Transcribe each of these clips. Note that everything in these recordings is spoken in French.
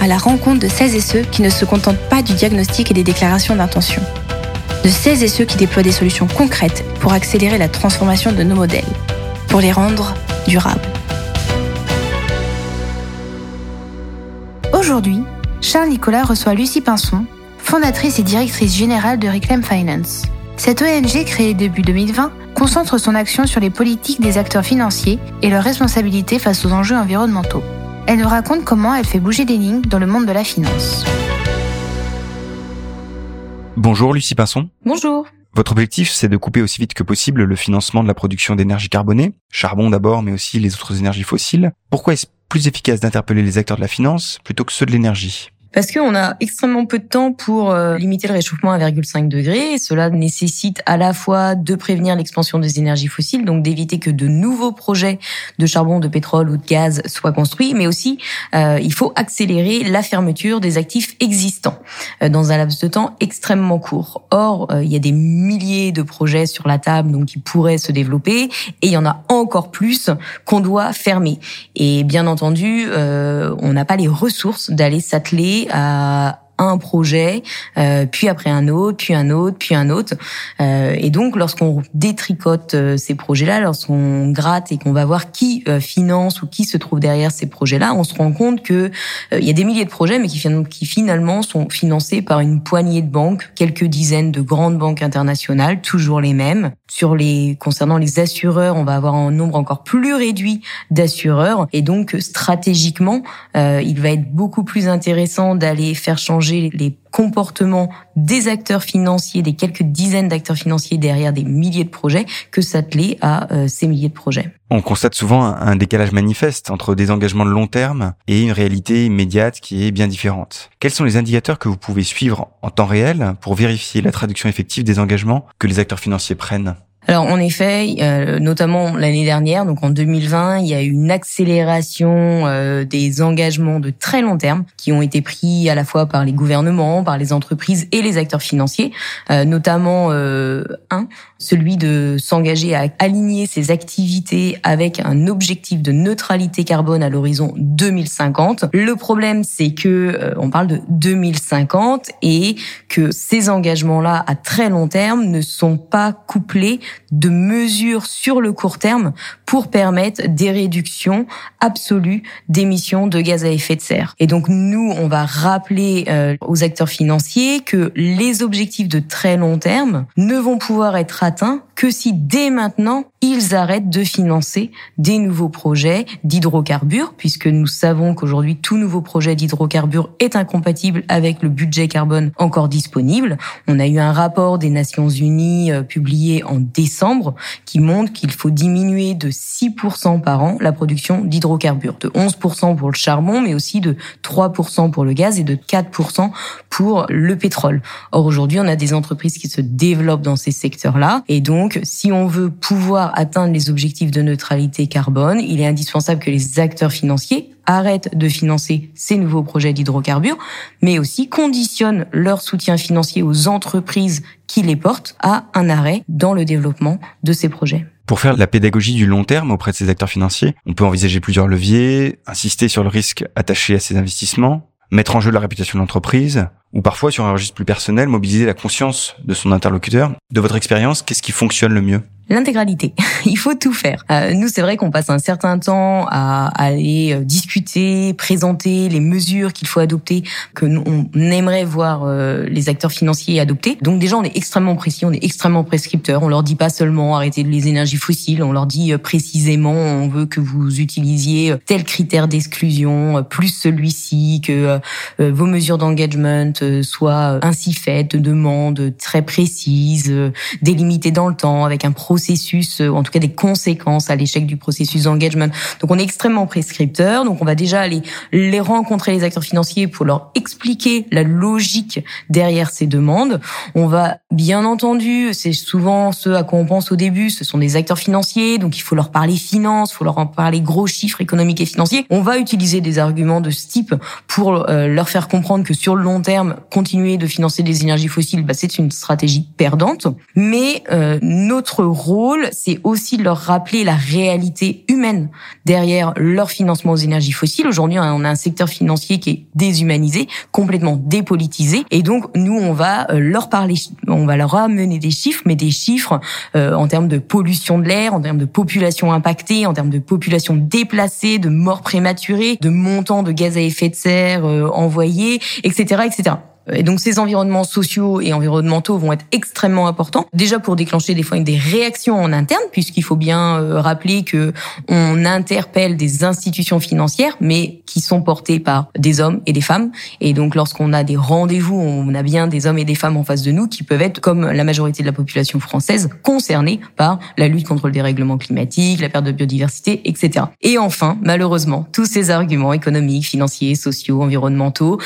à la rencontre de celles et ceux qui ne se contentent pas du diagnostic et des déclarations d'intention. De celles et ceux qui déploient des solutions concrètes pour accélérer la transformation de nos modèles, pour les rendre durables. Aujourd'hui, Charles Nicolas reçoit Lucie Pinson, fondatrice et directrice générale de Reclaim Finance. Cette ONG, créée début 2020, concentre son action sur les politiques des acteurs financiers et leurs responsabilités face aux enjeux environnementaux. Elle nous raconte comment elle fait bouger des lignes dans le monde de la finance. Bonjour Lucie Pinson. Bonjour. Votre objectif, c'est de couper aussi vite que possible le financement de la production d'énergie carbonée, charbon d'abord, mais aussi les autres énergies fossiles. Pourquoi est-ce plus efficace d'interpeller les acteurs de la finance plutôt que ceux de l'énergie? Parce qu'on a extrêmement peu de temps pour euh, limiter le réchauffement à 1,5 degré. Cela nécessite à la fois de prévenir l'expansion des énergies fossiles, donc d'éviter que de nouveaux projets de charbon, de pétrole ou de gaz soient construits, mais aussi euh, il faut accélérer la fermeture des actifs existants euh, dans un laps de temps extrêmement court. Or, il y a des milliers de projets sur la table donc qui pourraient se développer, et il y en a encore plus qu'on doit fermer. Et bien entendu, on n'a pas les ressources d'aller s'atteler à un projet, euh, puis après un autre, puis un autre, puis un autre. Euh, et donc, lorsqu'on détricote euh, ces projets-là, lorsqu'on gratte et qu'on va voir qui finance ou qui se trouve derrière ces projets-là, on se rend compte que il y a des milliers de projets, mais qui, qui finalement sont financés par une poignée de banques, quelques dizaines de grandes banques internationales, toujours les mêmes. Sur les concernant les assureurs, on va avoir un nombre encore plus réduit d'assureurs, et donc stratégiquement, il va être beaucoup plus intéressant d'aller faire changer les comportements des acteurs financiers, des quelques dizaines d'acteurs financiers derrière des milliers de projets, que s'atteler à euh, ces milliers de projets. On constate souvent un décalage manifeste entre des engagements de long terme et une réalité immédiate qui est bien différente. Quels sont les indicateurs que vous pouvez suivre en temps réel pour vérifier la traduction effective des engagements que les acteurs financiers prennent? Alors en effet, euh, notamment l'année dernière, donc en 2020, il y a eu une accélération euh, des engagements de très long terme qui ont été pris à la fois par les gouvernements, par les entreprises et les acteurs financiers, euh, notamment un, celui de s'engager à aligner ses activités avec un objectif de neutralité carbone à l'horizon 2050. Le problème, c'est que on parle de 2050 et que ces engagements-là à très long terme ne sont pas couplés de mesures sur le court terme pour permettre des réductions absolues d'émissions de gaz à effet de serre. Et donc nous, on va rappeler euh, aux acteurs financiers que les objectifs de très long terme ne vont pouvoir être atteints que si dès maintenant, ils arrêtent de financer des nouveaux projets d'hydrocarbures, puisque nous savons qu'aujourd'hui, tout nouveau projet d'hydrocarbures est incompatible avec le budget carbone encore disponible. On a eu un rapport des Nations Unies euh, publié en décembre qui montre qu'il faut diminuer de 6% par an la production d'hydrocarbures, de 11% pour le charbon, mais aussi de 3% pour le gaz et de 4% pour le pétrole. Or aujourd'hui, on a des entreprises qui se développent dans ces secteurs-là, et donc si on veut pouvoir atteindre les objectifs de neutralité carbone, il est indispensable que les acteurs financiers arrêtent de financer ces nouveaux projets d'hydrocarbures, mais aussi conditionnent leur soutien financier aux entreprises qui les portent à un arrêt dans le développement de ces projets. Pour faire la pédagogie du long terme auprès de ces acteurs financiers, on peut envisager plusieurs leviers, insister sur le risque attaché à ces investissements, mettre en jeu la réputation de l'entreprise, ou parfois sur un registre plus personnel, mobiliser la conscience de son interlocuteur. De votre expérience, qu'est-ce qui fonctionne le mieux? L'intégralité. Il faut tout faire. Euh, nous, c'est vrai qu'on passe un certain temps à, aller euh, discuter, présenter les mesures qu'il faut adopter, que nous, on aimerait voir euh, les acteurs financiers adopter. Donc déjà, on est extrêmement précis, on est extrêmement prescripteur. On leur dit pas seulement arrêter les énergies fossiles, on leur dit précisément on veut que vous utilisiez tel critère d'exclusion plus celui-ci, que vos mesures d'engagement soient ainsi faites, de demandes très précises, délimitées dans le temps, avec un processus processus, en tout cas des conséquences à l'échec du processus d'engagement. Donc on est extrêmement prescripteur. Donc on va déjà aller les rencontrer les acteurs financiers pour leur expliquer la logique derrière ces demandes. On va bien entendu, c'est souvent ce à quoi on pense au début, ce sont des acteurs financiers, donc il faut leur parler finance, il faut leur en parler gros chiffres économiques et financiers. On va utiliser des arguments de ce type pour euh, leur faire comprendre que sur le long terme, continuer de financer des énergies fossiles, bah, c'est une stratégie perdante. Mais euh, notre c'est aussi de leur rappeler la réalité humaine derrière leur financement aux énergies fossiles. Aujourd'hui, on a un secteur financier qui est déshumanisé, complètement dépolitisé, et donc nous, on va euh, leur parler, on va leur amener des chiffres, mais des chiffres euh, en termes de pollution de l'air, en termes de population impactée, en termes de population déplacée, de morts prématurées, de montants de gaz à effet de serre euh, envoyés, etc., etc. Et donc ces environnements sociaux et environnementaux vont être extrêmement importants. Déjà pour déclencher des fois des réactions en interne, puisqu'il faut bien euh, rappeler que on interpelle des institutions financières, mais qui sont portées par des hommes et des femmes. Et donc lorsqu'on a des rendez-vous, on a bien des hommes et des femmes en face de nous qui peuvent être, comme la majorité de la population française, concernés par la lutte contre le dérèglement climatique, la perte de biodiversité, etc. Et enfin, malheureusement, tous ces arguments économiques, financiers, sociaux, environnementaux,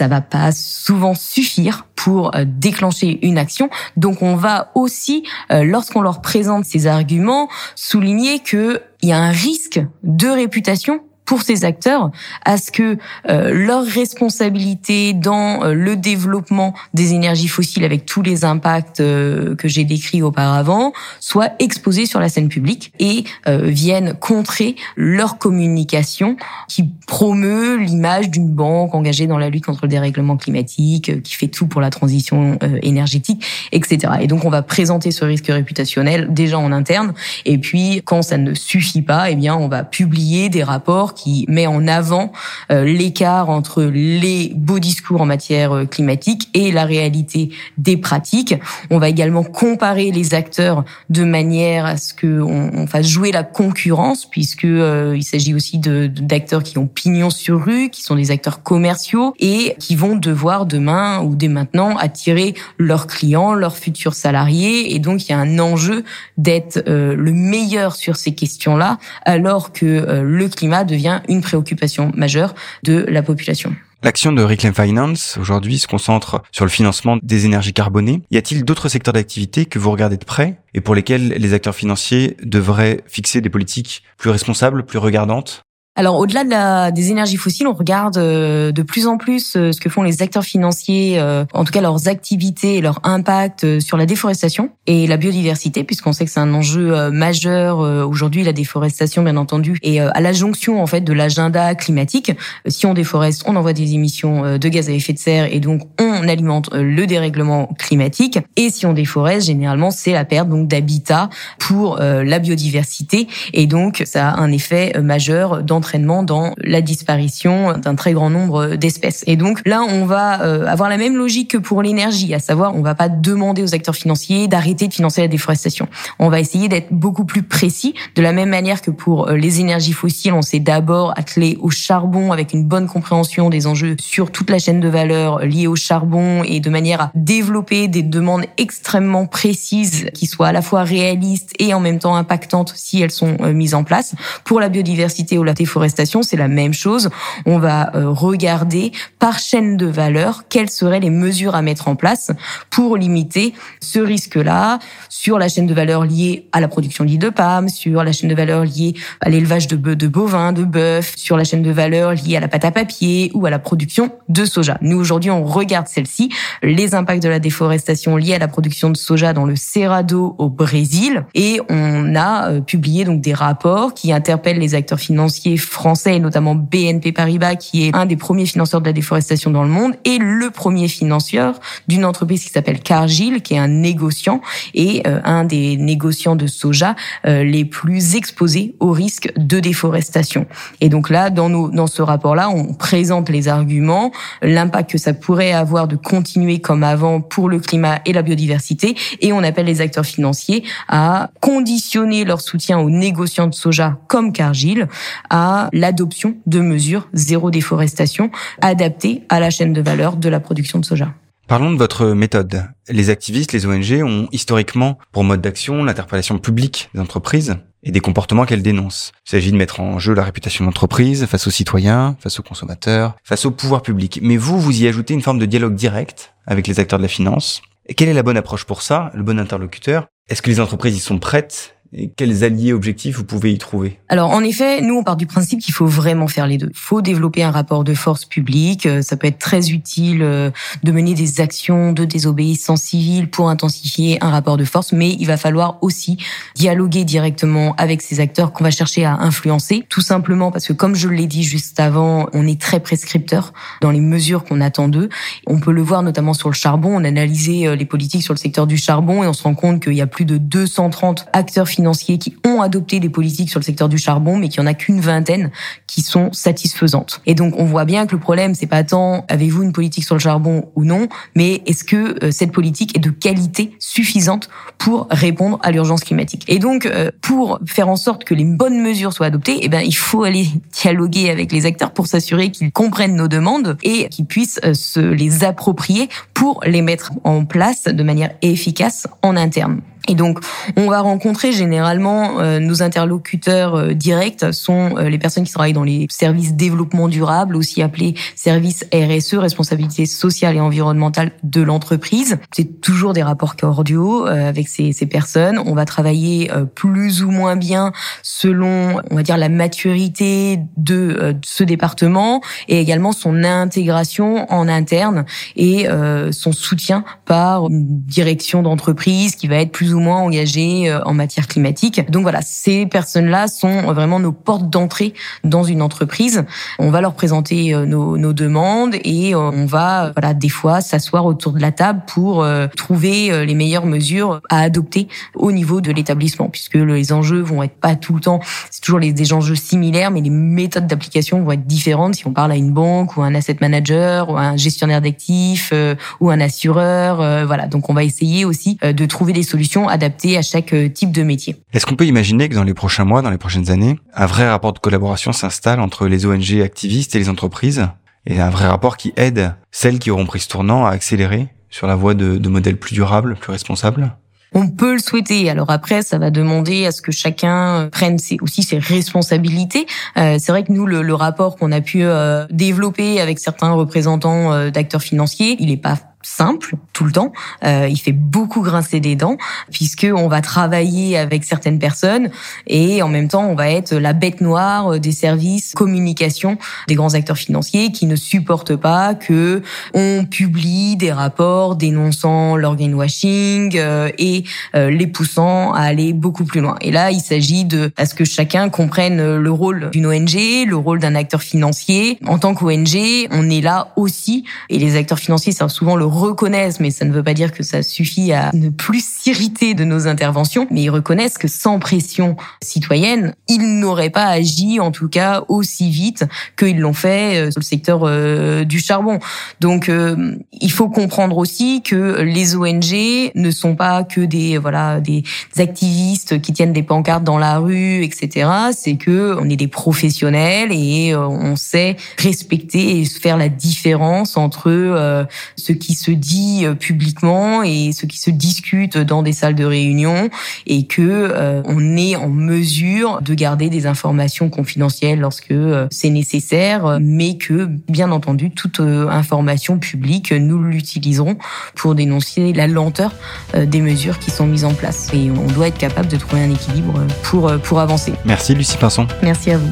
ça va pas souvent suffire pour euh, déclencher une action. Donc on va aussi, euh, lorsqu'on leur présente ces arguments, souligner qu'il y a un risque de réputation pour ces acteurs à ce que euh, leur responsabilité dans euh, le développement des énergies fossiles avec tous les impacts euh, que j'ai décrits auparavant soit exposée sur la scène publique et viennent contrer leur communication qui promeut l'image d'une banque engagée dans la lutte contre le dérèglement climatique, qui fait tout pour la transition énergétique, etc. Et donc on va présenter ce risque réputationnel déjà en interne et puis quand ça ne suffit pas, eh bien on va publier des rapports qui met en avant euh, l'écart entre les beaux discours en matière euh, climatique et la réalité des pratiques. On va également comparer les acteurs de manière à ce que on, fasse jouer la concurrence, puisque euh, il s'agit aussi d'acteurs qui ont pignon sur rue, qui sont des acteurs commerciaux et qui vont devoir demain ou dès maintenant attirer leurs clients, leurs futurs salariés. Et donc il y a un enjeu d'être le meilleur sur ces questions-là, alors que le climat une préoccupation majeure de la population. L'action de Reclaim Finance aujourd'hui se concentre sur le financement des énergies carbonées. Y a-t-il d'autres secteurs d'activité que vous regardez de près et pour lesquels les acteurs financiers devraient fixer des politiques plus responsables, plus regardantes? Alors au-delà de des énergies fossiles, on regarde euh, de plus en plus euh, ce que font les acteurs financiers, euh, en tout cas leurs activités et leur impact sur la déforestation et la biodiversité, puisqu'on sait que c'est un enjeu majeur aujourd'hui la déforestation, bien entendu, et à la jonction en fait de l'agenda climatique. Si on déforeste, on envoie des émissions de gaz à effet de serre et donc on alimente le dérèglement climatique. Et si on déforeste, généralement c'est la perte donc d'habitat pour la biodiversité et donc ça a un effet majeur dans dans la disparition d'un très grand nombre d'espèces. Et donc là, on va euh, avoir la même logique que pour l'énergie, à savoir, on va pas demander aux acteurs financiers d'arrêter de financer la déforestation. On va essayer d'être beaucoup plus précis, de la même manière que pour euh, les énergies fossiles, on s'est d'abord attelé au charbon avec une bonne compréhension des enjeux sur toute la chaîne de valeur liée au charbon et de manière à développer des demandes extrêmement précises qui soient à la fois réalistes et en même temps impactantes si elles sont euh, mises en place. Pour la biodiversité ou la déforestation, déforestation, c'est la même chose. On va euh, regarder par chaîne de valeur quelles seraient les mesures à mettre en place pour limiter ce risque-là sur la chaîne de valeur liée à la production d'huile de palme, sur la chaîne de valeur liée à l'élevage de, de bovins, de bœufs, sur la chaîne de valeur liée à la pâte à papier ou à la production de soja. Nous aujourd'hui, on regarde celle-ci, les impacts de la déforestation liés à la production de soja dans le Cerrado au Brésil et on a euh, publié donc des rapports qui interpellent les acteurs financiers français, et notamment BNP Paribas, qui est un des premiers financeurs de la déforestation dans le monde, et le premier financeur d'une entreprise qui s'appelle Cargill, qui est un négociant et euh, un des négociants de soja euh, les plus exposés au risque de déforestation. Et donc là, dans, nos, dans ce rapport-là, on présente les arguments, l'impact que ça pourrait avoir de continuer comme avant pour le climat et la biodiversité, et on appelle les acteurs financiers à conditionner leur soutien aux négociants de soja comme Cargill à l'adoption de mesures zéro déforestation adaptées à la chaîne de valeur de la production de soja. Parlons de votre méthode. Les activistes, les ONG ont historiquement pour mode d'action l'interpellation publique des entreprises et des comportements qu'elles dénoncent. Il s'agit de mettre en jeu la réputation de l'entreprise face aux citoyens, face aux consommateurs, face au pouvoir public. Mais vous, vous y ajoutez une forme de dialogue direct avec les acteurs de la finance. Quelle est la bonne approche pour ça, le bon interlocuteur? Est-ce que les entreprises y sont prêtes? Et quels alliés objectifs vous pouvez y trouver? Alors en effet, nous on part du principe qu'il faut vraiment faire les deux. Il faut développer un rapport de force publique. Euh, ça peut être très utile euh, de mener des actions de désobéissance civile pour intensifier un rapport de force, mais il va falloir aussi dialoguer directement avec ces acteurs qu'on va chercher à influencer, tout simplement parce que comme je l'ai dit juste avant, on est très prescripteur dans les mesures qu'on attend d'eux. On peut le voir notamment sur le charbon. On a analysé euh, les politiques sur le secteur du charbon et on se rend compte qu'il y a plus de 230 acteurs financiers qui ont adopté des politiques sur le secteur du charbon, mais qu'il n'y en a qu'une vingtaine qui sont satisfaisantes. Et donc, on voit bien que le problème, c'est pas tant avez-vous une politique sur le charbon ou non, mais est-ce que euh, cette politique est de qualité suffisante pour répondre à l'urgence climatique? Et donc, euh, pour faire en sorte que les bonnes mesures soient adoptées, eh ben, il faut aller dialoguer avec les acteurs pour s'assurer qu'ils comprennent nos demandes et qu'ils puissent euh, se les approprier pour les mettre en place de manière efficace en interne. Et donc, on va rencontrer généralement euh, nos interlocuteurs euh, directs sont euh, les personnes qui travaillent dans les services développement durable, aussi appelés services RSE, responsabilité sociale et environnementale de l'entreprise. C'est toujours des rapports cordiaux avec ces, ces, personnes. On va travailler plus ou moins bien selon, on va dire, la maturité de ce département et également son intégration en interne et son soutien par une direction d'entreprise qui va être plus ou moins engagés euh, en matière climatique. Donc voilà, ces personnes-là sont vraiment nos portes d'entrée dans une entreprise. On va leur présenter euh, nos, nos demandes et euh, on va voilà des fois s'asseoir autour de la table pour trouver les meilleures mesures à adopter au niveau de l'établissement, puisque les enjeux vont être pas tout le temps, c'est toujours les, des enjeux similaires, mais les méthodes d'application vont être différentes si on parle à une banque ou un asset manager ou un gestionnaire d'actifs ou un assureur. voilà, donc on va essayer aussi de trouver des solutions adapté à chaque euh, type de métier. Est-ce qu'on peut imaginer que dans les prochains mois, dans les prochaines années, un vrai rapport de collaboration s'installe entre les ONG activistes et les entreprises et un vrai rapport qui aide celles qui auront pris ce tournant à accélérer sur la voie de, de modèles plus durables, plus responsables? On peut le souhaiter. Alors après, ça va demander à ce que chacun prenne aussi ses responsabilités. Euh, c'est vrai que nous, le, rapport qu'on a pu euh, développer avec certains représentants d'acteurs financiers, il n'est pas simple tout le temps. Euh, il fait beaucoup grincer des dents puisque on va travailler avec certaines personnes et en même temps on va être la bête noire des services communication des grands acteurs financiers qui ne supportent pas que on publie des rapports dénonçant l'organwashing euh, et euh, les poussant à aller beaucoup plus loin. Et là, il s'agit de à ce que chacun comprenne le rôle d'une ONG, le rôle d'un acteur financier. En tant qu'ONG, on est là aussi et les acteurs financiers c'est souvent le reconnaissent, mais ça ne veut pas dire que ça suffit à ne plus s'irriter de nos interventions, mais ils reconnaissent que sans pression citoyenne, ils n'auraient pas agi, en tout cas, aussi vite qu'ils l'ont fait euh, sur le secteur euh, du charbon. Donc, euh, il faut comprendre aussi que les ONG ne sont pas que des voilà des activistes qui tiennent des pancartes dans la rue, etc. C'est que on est des professionnels et on sait respecter et faire la différence entre ce qui se dit euh, publiquement et ce qui se discute dans des salles de réunion et que euh, on est en mesure de garder des informations confidentielles lorsque euh, c'est nécessaire, mais que bien entendu toute information publique nous l'utiliserons pour dénoncer la lenteur des mesures qui sont mises en place et on doit être capable de trouver un équilibre pour pour avancer. Merci Lucie Pinson. Merci à vous.